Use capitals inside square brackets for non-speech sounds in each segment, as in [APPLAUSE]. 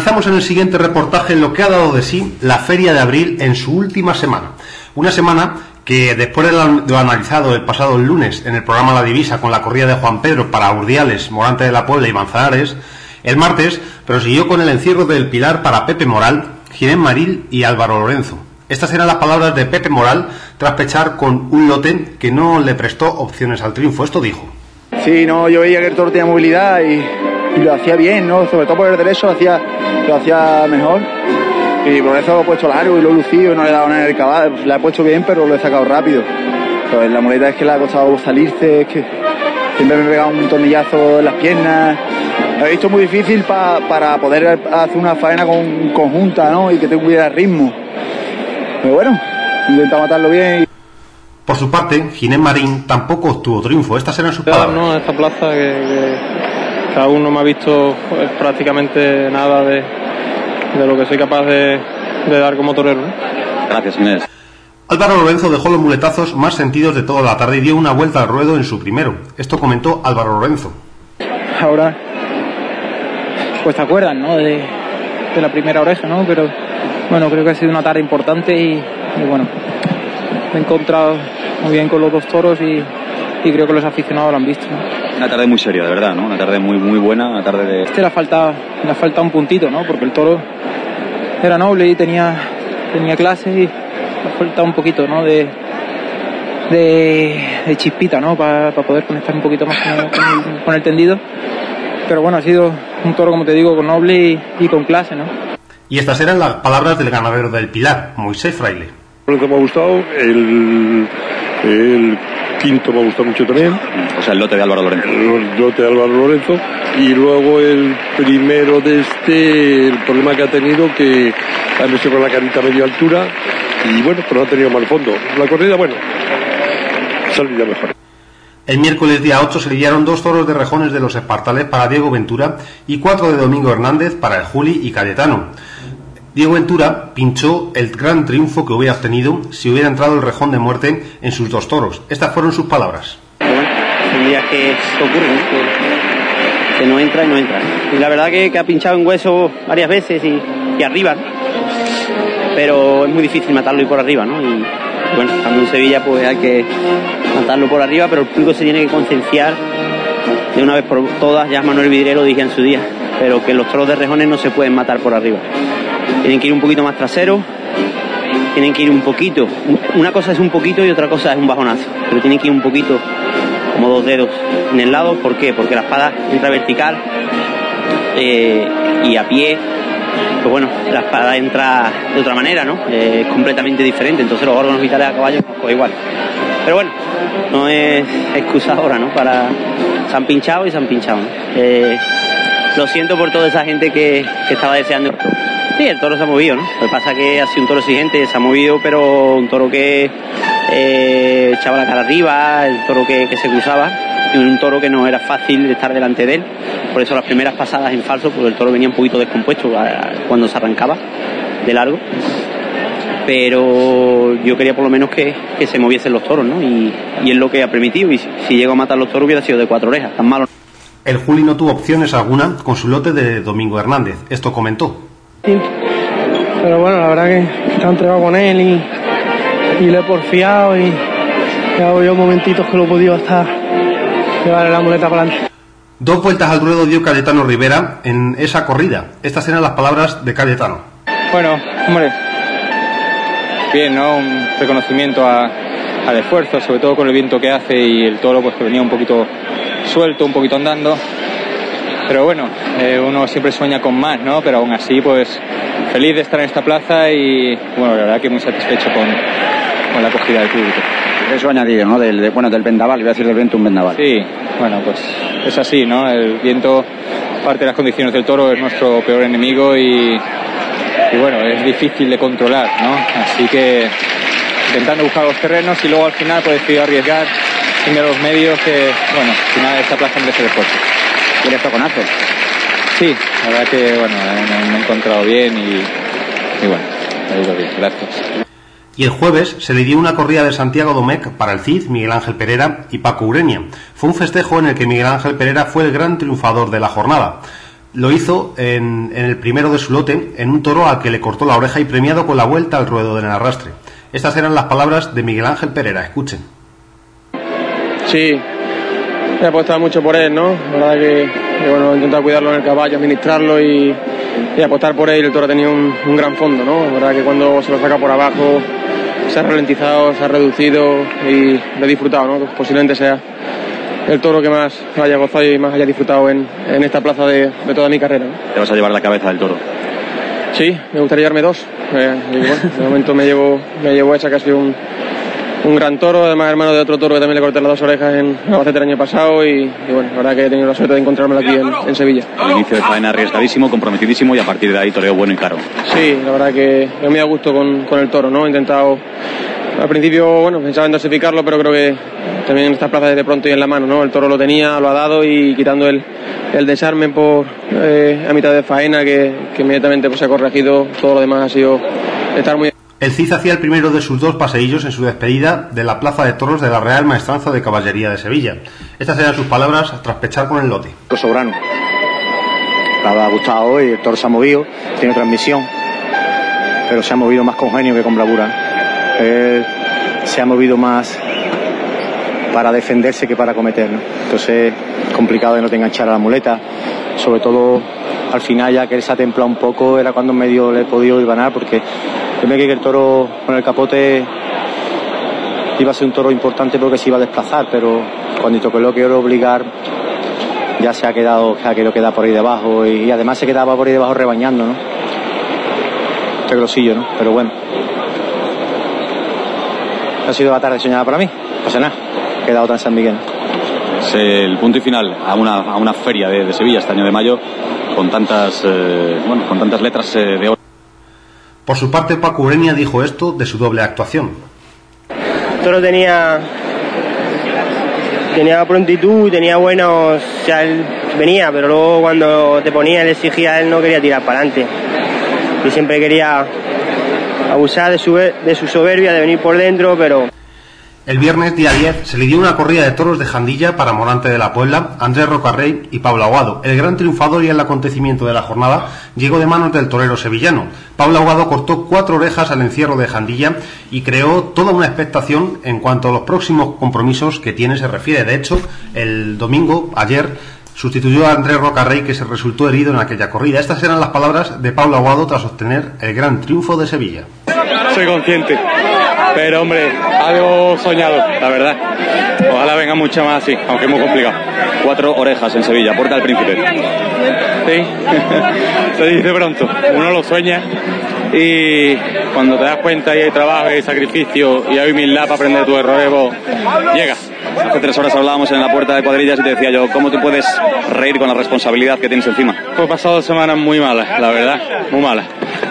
Analizamos en el siguiente reportaje lo que ha dado de sí la Feria de Abril en su última semana. Una semana que después de lo analizado el pasado lunes en el programa La Divisa con la corrida de Juan Pedro para Urdiales, Morante de la Puebla y Manzanares, el martes prosiguió con el encierro del Pilar para Pepe Moral, Ginés Maril y Álvaro Lorenzo. Estas eran las palabras de Pepe Moral tras pechar con un lote que no le prestó opciones al triunfo. Esto dijo. Sí, no, yo veía que el toro tenía movilidad y, lo hacía bien, ¿no? Sobre todo por el derecho hacía, lo hacía mejor. Y por eso lo he puesto largo y lo he lucido, no le he dado nada en el caballo. La he puesto bien, pero lo he sacado rápido. Pues la muleta es que le ha costado salirse, es que siempre me he pegado un tornillazo en las piernas. Lo he visto muy difícil para poder hacer una faena con, conjunta, ¿no? Y que tuviera ritmo. Pero bueno, intenta matarlo bien. Por su parte, Ginés Marín tampoco obtuvo triunfo. Estas eran sus palabras. No, esta plaza que, aún no me ha visto pues, prácticamente nada de, lo que soy capaz de, dar como torero. Gracias, Inés. Álvaro Lorenzo dejó los muletazos más sentidos de toda la tarde y dio una vuelta al ruedo en su primero. Esto comentó Álvaro Lorenzo. Ahora, pues te acuerdan, ¿no? De, de la primera oreja, ¿no? Pero bueno, creo que ha sido una tarde importante y, bueno, me he encontrado muy bien con los dos toros y, creo que los aficionados lo han visto. Una tarde muy seria, de verdad, ¿no? Una tarde muy, muy buena, una tarde de... Este le falta, le falta un puntito, ¿no? Porque el toro era noble y tenía, tenía clase y le falta un poquito, ¿no? De, de, chispita, ¿no? Para poder conectar un poquito más con el, tendido. Pero bueno, ha sido un toro, como te digo, con noble y, y con clase, ¿no? Y estas eran las palabras del ganadero del Pilar, Moisés Fraile. me ha gustado, el, quinto me ha gustado mucho también. O sea, el lote de Álvaro Lorenzo. El lote de Álvaro Lorenzo. Y luego el primero de este, el problema que ha tenido, que ha metido con la carita a media altura. Y bueno, pero no ha tenido mal fondo. La corrida, bueno, saldría mejor. El miércoles día 8 se lidiaron dos toros de rejones de los espartales para Diego Ventura y cuatro de Domingo Hernández para el Juli y Cayetano. Diego Ventura pinchó el gran triunfo que hubiera obtenido si hubiera entrado el rejón de muerte en sus dos toros. Estas fueron sus palabras. Bueno, son días que ocurren, que, no entra y no entra. Y la verdad que, ha pinchado en hueso varias veces y, arriba, pero es muy difícil matarlo y por arriba, ¿no? Y bueno, cuando en Sevilla pues hay que matarlo por arriba, pero el público se tiene que concienciar de una vez por todas, ya Manuel Vidriero dije en su día, pero que los toros de rejones no se pueden matar por arriba tienen que ir un poquito más trasero, tienen que ir un poquito, una cosa es un poquito y otra cosa es un bajonazo, pero tienen que ir un poquito, como dos dedos en el lado, ¿por qué? Porque la espada entra vertical eh, y a pie, pues bueno, la espada entra de otra manera, ¿no? es completamente diferente, entonces los órganos vitales a caballo pues igual. Pero bueno, no es excusa ahora, ¿no? Para... Se han pinchado y se han pinchado, eh, lo siento por toda esa gente que, estaba deseando. Sí, el toro se ha movido, ¿no? Lo que pasa es que ha sido un toro exigente, se ha movido, pero un toro que eh, echaba la cara arriba, el toro que, se cruzaba, y un toro que no era fácil estar delante de él. Por eso las primeras pasadas en falso, porque el toro venía un poquito descompuesto cuando se arrancaba de largo. Pero yo quería por lo menos que, se moviesen los toros, ¿no? Y, es lo que ha permitido. Y si, si llego a matar los toros hubiera sido de cuatro orejas, tan malo. El Juli no tuvo opciones alguna con su lote de Domingo Hernández. Esto comentó. Pero bueno, la verdad que está entregado con él y, le he porfiado y, he hago yo momentitos que lo he podido hasta llevar la muleta para adelante. Dos vueltas al ruedo dio Cayetano Rivera en esa corrida. Estas eran las palabras de Cayetano. Bueno, hombre, bien, ¿no? Un reconocimiento al esfuerzo, sobre todo con el viento que hace y el toro pues que venía un poquito suelto, un poquito andando pero bueno, eh, uno siempre sueña con más, ¿no? Pero aún así, pues feliz de estar en esta plaza y bueno, la verdad que muy satisfecho con, con la acogida del público. Eso añadido, ¿no? Del, bueno, del vendaval, voy a decir del viento un vendaval. Sí, bueno, pues es así, ¿no? El viento, parte de las condiciones del toro, es nuestro peor enemigo y, y bueno, es difícil de controlar, ¿no? Así que intentando buscar los terrenos y luego al final pues decidido arriesgar sin los medios que, bueno, al final esta plaza merece el esfuerzo con Azo. Sí, la verdad que bueno, me, he encontrado bien y, bueno, ha ido bien, gracias. Y el jueves se le dio una corrida de Santiago Domecq para el CID, Miguel Ángel Pereira y Paco Urenia. Fue un festejo en el que Miguel Ángel Pereira fue el gran triunfador de la jornada. lo hizo en, en el primero de su lote, en un toro al que le cortó la oreja y premiado con la vuelta al ruedo del arrastre. Estas eran las palabras de Miguel Ángel Pereira. Escuchen. Sí, he apostado mucho por él, ¿no? La verdad que, que, bueno, he intentado cuidarlo en el caballo, administrarlo y, y apostar por él. El toro ha tenido un, un, gran fondo, ¿no? La verdad que cuando se lo saca por abajo se ha ralentizado, se ha reducido y lo he disfrutado, ¿no? Posiblemente sea el toro que más haya gozado y más haya disfrutado en, en esta plaza de, de, toda mi carrera. ¿no? ¿Te vas a llevar la cabeza del toro? Sí, me gustaría llevarme dos. Eh, y bueno, de momento me llevo, me llevo esa que ha sido un, un gran toro, además hermano de otro toro que también le corté las dos orejas en Albacete el año pasado y, y, bueno, la verdad que he tenido la suerte de encontrármelo aquí en, en, Sevilla. El inicio de faena arriesgadísimo, comprometidísimo y a partir de ahí toreo bueno y caro. Sí, la verdad que me muy a gusto con, con el toro, ¿no? He intentado al principio, bueno, pensaba en dosificarlo, pero creo que también en estas plazas de pronto y en la mano, ¿no? El toro lo tenía, lo ha dado y quitando el, el desarme por eh, a mitad de faena que, que inmediatamente pues, se ha corregido, todo lo demás ha sido estar muy el Cid hacía el primero de sus dos paseillos en su despedida de la Plaza de Toros de la Real Maestranza de Caballería de Sevilla. Estas eran sus palabras tras pechar con el lote. Sobrano. Ha gustado hoy, el toro se ha movido, tiene transmisión, pero se ha movido más con genio que con bravura. Él se ha movido más para defenderse que para cometer. ¿no? Entonces, complicado de no te enganchar a la muleta. Sobre todo al final, ya que él se ha templado un poco, era cuando medio le he podido ir ganar, porque yo me que el toro con el capote iba a ser un toro importante porque se iba a desplazar, pero cuando toqué lo quiero obligar, ya se ha quedado, se ha querido quedar por ahí debajo y, además se quedaba por ahí debajo rebañando, ¿no? Este grosillo, ¿no? Pero bueno, ha sido la tarde soñada para mí. Pues nada, he quedado tan San Miguel. Es el punto y final a una, a una feria de, de, Sevilla este año de mayo con tantas, eh, bueno, con tantas letras eh, de oro. Por su parte, Paco Ureña dijo esto de su doble actuación. Toro tenía tenía prontitud, tenía buenos, o sea, él venía, pero luego cuando te ponía, le exigía, él no quería tirar para adelante. Y siempre quería abusar de su, de su soberbia, de venir por dentro, pero... El viernes día 10 se le dio una corrida de toros de Jandilla para Morante de la Puebla, Andrés Rocarrey y Pablo Aguado. El gran triunfador y el acontecimiento de la jornada llegó de manos del torero sevillano. Pablo Aguado cortó cuatro orejas al encierro de Jandilla y creó toda una expectación en cuanto a los próximos compromisos que tiene se refiere. De hecho, el domingo, ayer, sustituyó a Andrés Rocarrey que se resultó herido en aquella corrida. Estas eran las palabras de Pablo Aguado tras obtener el gran triunfo de Sevilla. Soy consciente, pero hombre, algo soñado, la verdad. Ojalá venga mucha más así, aunque es muy complicado. Cuatro orejas en Sevilla, Puerta del Príncipe. Sí, [LAUGHS] se dice pronto, uno lo sueña y cuando te das cuenta y hay trabajo y hay sacrificio y hay humildad para aprender tu error, pues, llega. Hace tres horas hablábamos en la puerta de cuadrillas y te decía yo, ¿cómo te puedes reír con la responsabilidad que tienes encima? Pues pasado semanas muy malas, la verdad, muy malas.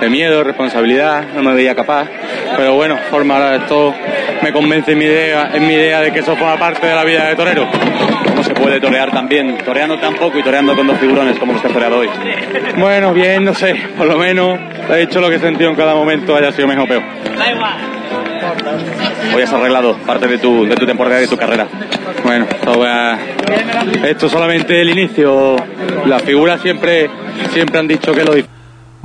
De miedo, responsabilidad, no me veía capaz. Pero bueno, forma esto me convence en mi idea, en mi idea de que eso forma parte de la vida de torero. ¿Cómo se puede torear tan bien? Toreando tan poco y toreando con dos figurones como los que has toreado hoy. Bueno, bien, no sé, por lo menos he hecho lo que he sentido en cada momento, haya sido mejor o peor. Da igual. Hoy has arreglado parte de tu, de tu temporada y de tu carrera. Bueno, esto, esto solamente el inicio. Las figuras siempre, siempre han dicho que lo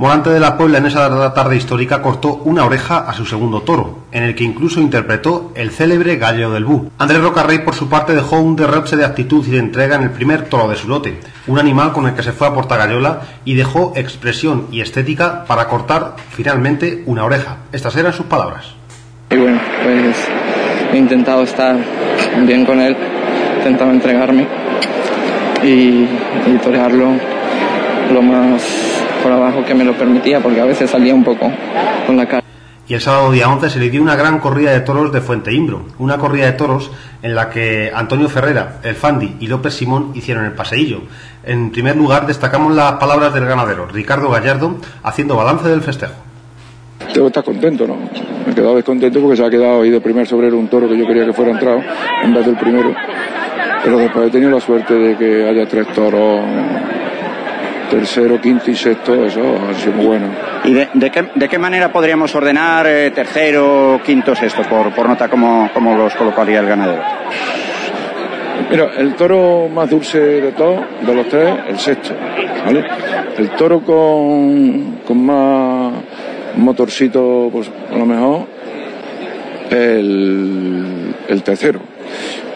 Morante de la Puebla en esa tarde histórica cortó una oreja a su segundo toro, en el que incluso interpretó el célebre Galleo del Bú. Andrés Rocarrey, por su parte, dejó un derroche de actitud y de entrega en el primer toro de su lote, un animal con el que se fue a Portagallola y dejó expresión y estética para cortar finalmente una oreja. Estas eran sus palabras. Y bueno, pues he intentado estar bien con él, he intentado entregarme y, y torearlo lo más por abajo que me lo permitía, porque a veces salía un poco con la cara. Y el sábado día 11 se le dio una gran corrida de toros de Fuente Imbro, una corrida de toros en la que Antonio Ferrera, el Fandi y López Simón hicieron el paseillo. En primer lugar destacamos las palabras del ganadero, Ricardo Gallardo, haciendo balance del festejo. Debo estar contento, ¿no? Me he quedado descontento porque se ha quedado ahí de primer sobrero un toro que yo quería que fuera entrado en vez del primero. Pero después he tenido la suerte de que haya tres toros tercero, quinto y sexto, eso ha sido muy bueno. ¿Y de, de, qué, de qué, manera podríamos ordenar eh, tercero, quinto, sexto, por, por nota, como, como los colocaría el ganadero? Mira, el toro más dulce de todos, de los tres, el sexto. ¿vale? El toro con, con más motorcito, pues a lo mejor, el, el tercero.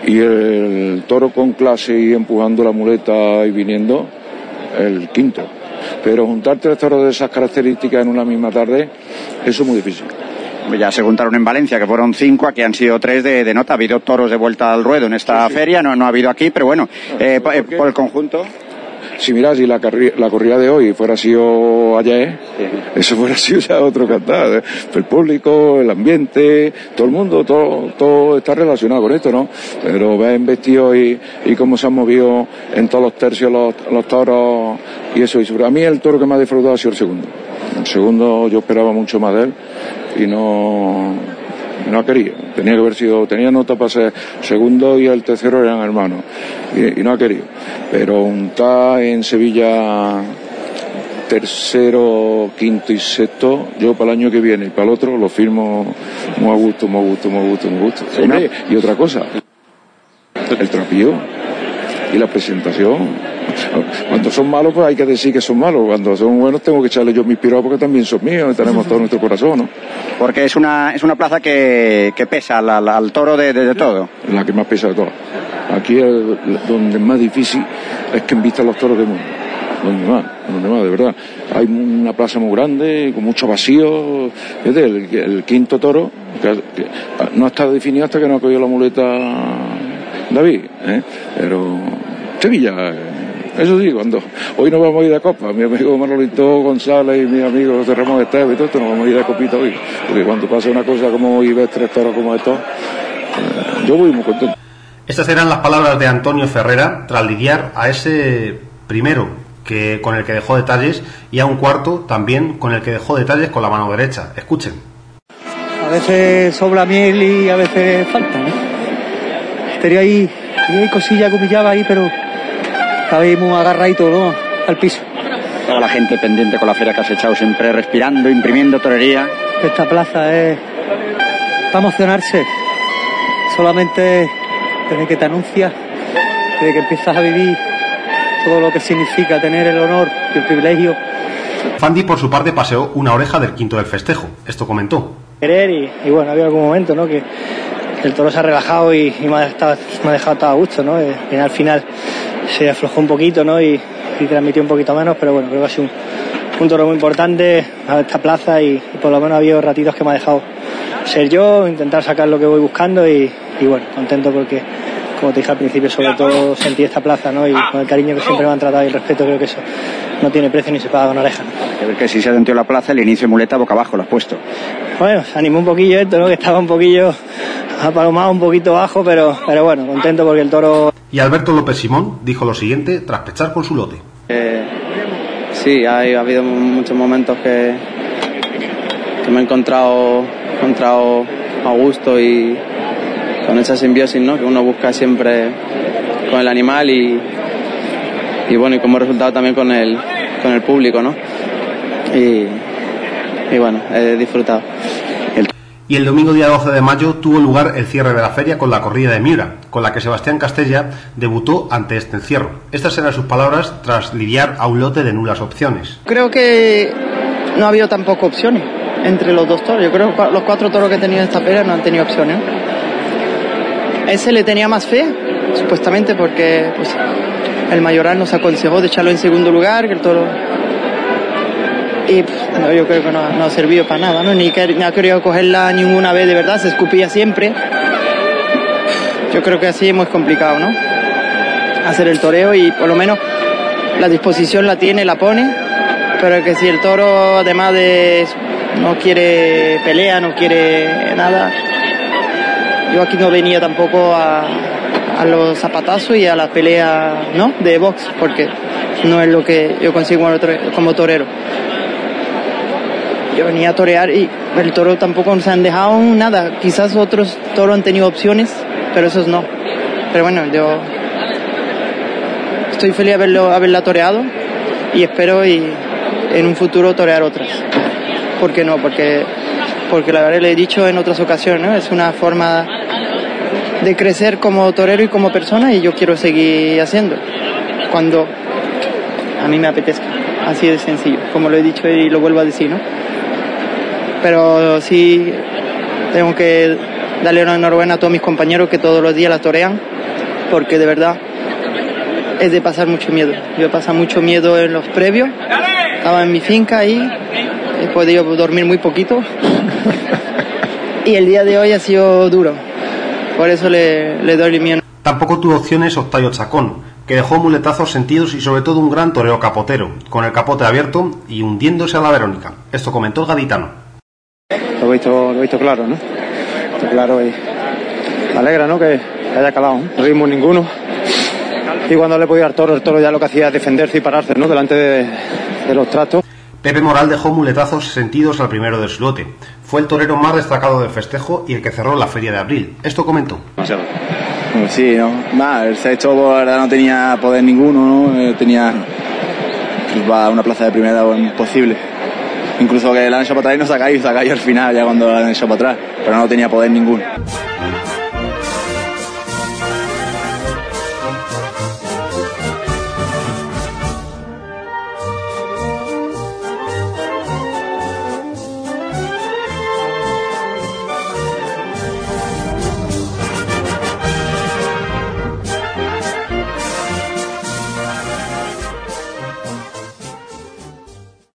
Y el toro con clase y empujando la muleta y viniendo, el quinto. Pero juntar tres toros de esas características en una misma tarde, eso es muy difícil. Ya se juntaron en Valencia, que fueron cinco, aquí han sido tres de, de nota. Ha habido toros de vuelta al ruedo en esta feria, no, no ha habido aquí, pero bueno, eh, eh, por el conjunto. Si miras, si la, la corrida de hoy fuera sido ayer, eso fuera sido ya otro cantar. ¿eh? El público, el ambiente, todo el mundo, todo, todo está relacionado con esto, ¿no? Pero ven vestidos y, y cómo se han movido en todos los tercios los, los toros y eso. Y sobre a mí el toro que me ha disfrutado ha sido el segundo. El segundo yo esperaba mucho más de él y no, no ha querido. Tenía que haber sido, tenía nota para ser segundo y el tercero eran hermanos. Y, y no ha querido. Pero un ta en Sevilla tercero, quinto y sexto, yo para el año que viene y para el otro lo firmo muy a gusto, muy a gusto, muy a gusto, muy a gusto. Y otra cosa, el trapillo y la presentación. Cuando son malos, pues hay que decir que son malos. Cuando son buenos, tengo que echarle yo mis piropos porque también son míos y tenemos todo nuestro corazón, ¿no? Porque es una, es una plaza que, que pesa al, al- al toro de, de- de todo. la que más pesa de todas. Aquí es donde más difícil es que invistan los toros del mundo. Donde más, donde más, de verdad. Hay una plaza muy grande, con mucho vacío. Es el, el quinto toro, que, que no está definido hasta que no ha cogido la muleta David. ¿eh? Pero Sevilla, eh, eso sí, cuando hoy nos vamos a ir de copa, mi amigo Manolito González y mi amigo José Ramón Esteban y todo esto, nos vamos a ir de copita hoy. Porque cuando pasa una cosa como hoy ves tres toros como estos, eh, yo voy muy contento. Estas eran las palabras de Antonio Ferrera tras lidiar a ese primero que con el que dejó detalles y a un cuarto también con el que dejó detalles con la mano derecha. Escuchen. A veces sobra miel y a veces falta, ¿no? Tenía ahí, tenía ahí cosillas que pillaba ahí, pero muy agarradito, ¿no? Al piso. Toda la gente pendiente con la feria que has echado, siempre respirando, imprimiendo torería. Esta plaza es para emocionarse. Solamente desde que te anuncias, desde que empiezas a vivir todo lo que significa tener el honor y el privilegio. Fandi por su parte paseó una oreja del quinto del festejo. Esto comentó. querer y, y bueno, había algún momento ¿no? que el toro se ha relajado y, y me, ha estado- me ha dejado todo a gusto, ¿no? Eh, y al final se aflojó un poquito ¿no? y, y transmitió un poquito menos, pero bueno, creo que ha sido un, un toro muy importante a esta plaza y, y por lo menos ha habido ratitos que me ha dejado ser yo, intentar sacar lo que voy buscando y, y bueno, contento porque como te dije al principio, sobre todo sentí esta plaza ¿no? y con el cariño que siempre me han tratado y el respeto, creo que eso no tiene precio ni se paga con oreja. Hay que ver que si se ha sentido la plaza, el inicio de muleta boca abajo lo has puesto. Bueno, se animó un poquillo esto, ¿no? Que estaba un poquillo apalomado, un poquito bajo, pero, pero bueno, contento porque el toro Y Alberto López Simón dijo lo siguiente tras pechar con su lote. Eh, sí, ha, ha habido muchos momentos que, que me he encontrado, encontrado a gusto y con esa simbiosis ¿no? que uno busca siempre con el animal y, y bueno, y como resultado también con el, con el público, ¿no? Y, y bueno, he disfrutado. Y el domingo día 12 de mayo tuvo lugar el cierre de la feria con la corrida de Miura, con la que Sebastián Castella debutó ante este encierro. Estas eran sus palabras tras lidiar a un lote de nulas opciones. Creo que no ha habido tampoco opciones entre los dos toros. Yo creo que los cuatro toros que he tenido en esta feria no han tenido opciones. Ese le tenía más fe, supuestamente, porque pues, el mayoral nos aconsejó de echarlo en segundo lugar, que el toro. Y no, yo creo que no, no ha servido para nada, ¿no? Ni, que- ni ha querido cogerla ninguna vez de verdad, se escupía siempre. Yo creo que así es muy complicado, ¿no? Hacer el toreo y por lo menos la disposición la tiene, la pone, pero que si el toro además de no quiere pelea, no quiere nada, yo aquí no venía tampoco a, los zapatazos y a la pelea, ¿no? De box, porque no es lo que yo consigo como torero. Yo venía a torear y el toro tampoco se han dejado nada. Quizás otros toros han tenido opciones, pero esos no. Pero bueno, yo estoy feliz de haberlo, haberla toreado y espero y en un futuro torear otras. ¿Por qué no? Porque, porque la verdad le he dicho en otras ocasiones, es una forma de crecer como torero y como persona y yo quiero seguir haciendo. Cuando a mí me apetezca. Así de sencillo, como lo he dicho y lo vuelvo a decir, ¿no? Pero sí tengo que darle una enhorabuena a todos mis compañeros que todos los días la torean, porque de verdad es de pasar mucho miedo. Yo he pasado mucho miedo en los previos, estaba en mi finca y he podido dormir muy poquito. [LAUGHS] y el día de hoy ha sido duro, por eso le, le doy mío. Tampoco tuvo opciones Octavio Chacón, que dejó muletazos sentidos y sobre todo un gran toreo capotero, con el capote abierto y hundiéndose a la Verónica. Esto comentó el gaditano. Lo he visto, lo he visto claro, ¿no? Está claro y me alegra, ¿no? Que haya calado, ¿no? ritmo ninguno. Y cuando le podía al toro, el toro ya lo que hacía es defenderse y pararse, ¿no? Delante de, de los trastos. Pepe Moral dejó muletazos sentidos al primero del su lote. Fue el torero más destacado del festejo y el que cerró la feria de abril. Esto comentó. Pues sí, ¿no? Nada, el sexto, la verdad, no tenía poder ninguno, ¿no? Eh, tenía pues, va a una plaza de primera imposible. Incluso que la han hecho para atrás y no sacáis, sacáis al final, ya cuando la han hecho para atrás. Pero no tenía poder ninguno.